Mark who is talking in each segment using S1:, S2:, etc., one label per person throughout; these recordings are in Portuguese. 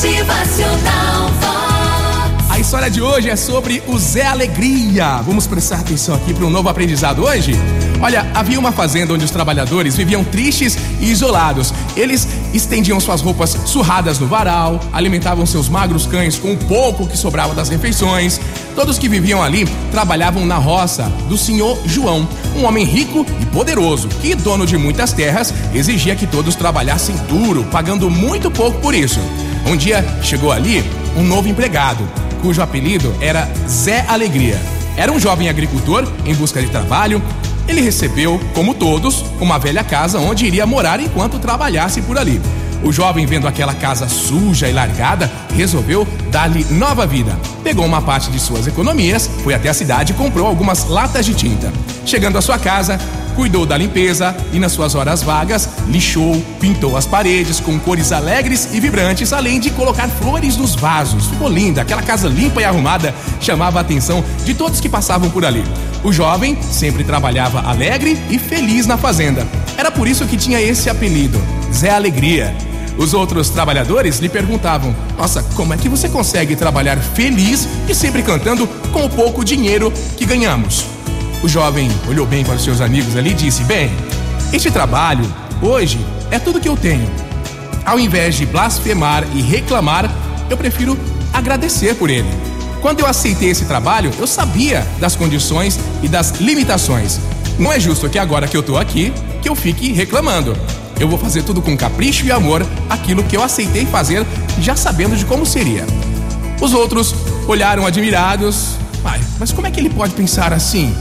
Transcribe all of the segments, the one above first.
S1: Motivacional
S2: história de hoje é sobre o Zé Alegria. Vamos prestar atenção aqui para um novo aprendizado hoje? Olha, havia uma fazenda onde os trabalhadores viviam tristes e isolados. Eles estendiam suas roupas surradas no varal, alimentavam seus magros cães com o pouco que sobrava das refeições. Todos que viviam ali trabalhavam na roça do senhor João, um homem rico e poderoso, que, dono de muitas terras, exigia que todos trabalhassem duro, pagando muito pouco por isso. Um dia chegou ali um novo empregado, cujo apelido era Zé Alegria. Era um jovem agricultor em busca de trabalho. Ele recebeu, como todos, uma velha casa onde iria morar enquanto trabalhasse por ali. O jovem, vendo aquela casa suja e largada, resolveu dar-lhe nova vida. Pegou uma parte de suas economias, foi até a cidade e comprou algumas latas de tinta. Chegando à sua casa, cuidou da limpeza e, nas suas horas vagas, lixou, pintou as paredes com cores alegres e vibrantes, além de colocar flores nos vasos. Ficou linda, aquela casa limpa e arrumada chamava a atenção de todos que passavam por ali. O jovem sempre trabalhava alegre e feliz na fazenda. Era por isso que tinha esse apelido, Zé Alegria. Os outros trabalhadores lhe perguntavam: Nossa, como é que você consegue trabalhar feliz e sempre cantando com o pouco dinheiro que ganhamos? O jovem olhou bem para os seus amigos ali e disse: Bem, este trabalho, hoje, é tudo que eu tenho. Ao invés de blasfemar e reclamar, eu prefiro agradecer por ele. Quando eu aceitei esse trabalho, eu sabia das condições e das limitações. Não é justo que agora que eu tô aqui, que eu fique reclamando. Eu vou fazer tudo com capricho e amor, aquilo que eu aceitei fazer, já sabendo de como seria. Os outros olharam admirados. Pai, mas como é que ele pode pensar assim?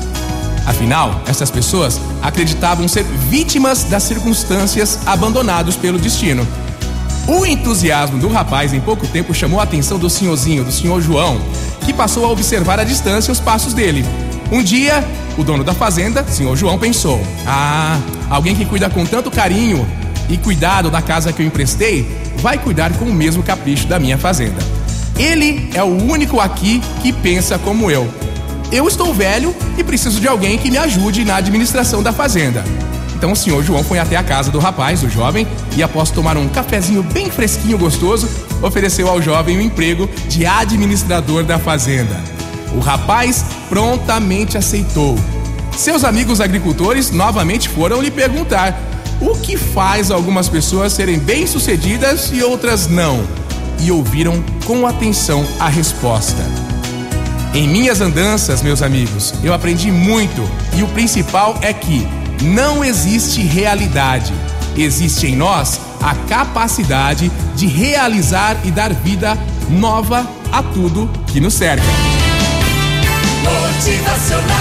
S2: Afinal, essas pessoas acreditavam ser vítimas das circunstâncias abandonados pelo destino. O entusiasmo do rapaz em pouco tempo chamou a atenção do senhorzinho, do senhor João, que passou a observar à distância os passos dele. Um dia, o dono da fazenda, senhor João, pensou: Ah, alguém que cuida com tanto carinho e cuidado da casa que eu emprestei, vai cuidar com o mesmo capricho da minha fazenda. Ele é o único aqui que pensa como eu. Eu estou velho e preciso de alguém que me ajude na administração da fazenda. Então o senhor João foi até a casa do rapaz, do jovem, e após tomar um cafezinho bem fresquinho gostoso, ofereceu ao jovem o emprego de administrador da fazenda. O rapaz prontamente aceitou. Seus amigos agricultores novamente foram lhe perguntar o que faz algumas pessoas serem bem-sucedidas e outras não, e ouviram com atenção a resposta. Em minhas andanças, meus amigos, eu aprendi muito e o principal é que não existe realidade. Existe em nós a capacidade de realizar e dar vida nova a tudo que nos cerca.
S1: Motivacional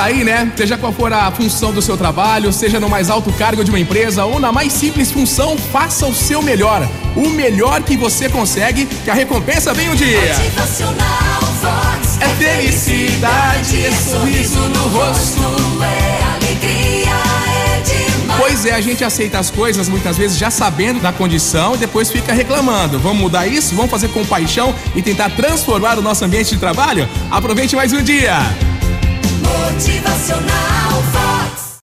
S2: Tá aí, né? Seja qual for a função do seu trabalho, seja no mais alto cargo de uma empresa ou na mais simples função, faça o seu melhor. O melhor que você consegue, que a recompensa vem um dia.
S1: Vox.
S2: É felicidade, é sorriso no rosto.
S1: É alegria, é demais.
S2: Pois é, a gente aceita as coisas muitas vezes já sabendo da condição e depois fica reclamando. Vamos mudar isso? Vamos fazer com paixão e tentar transformar o nosso ambiente de trabalho? Aproveite mais um dia!
S1: Motivacional.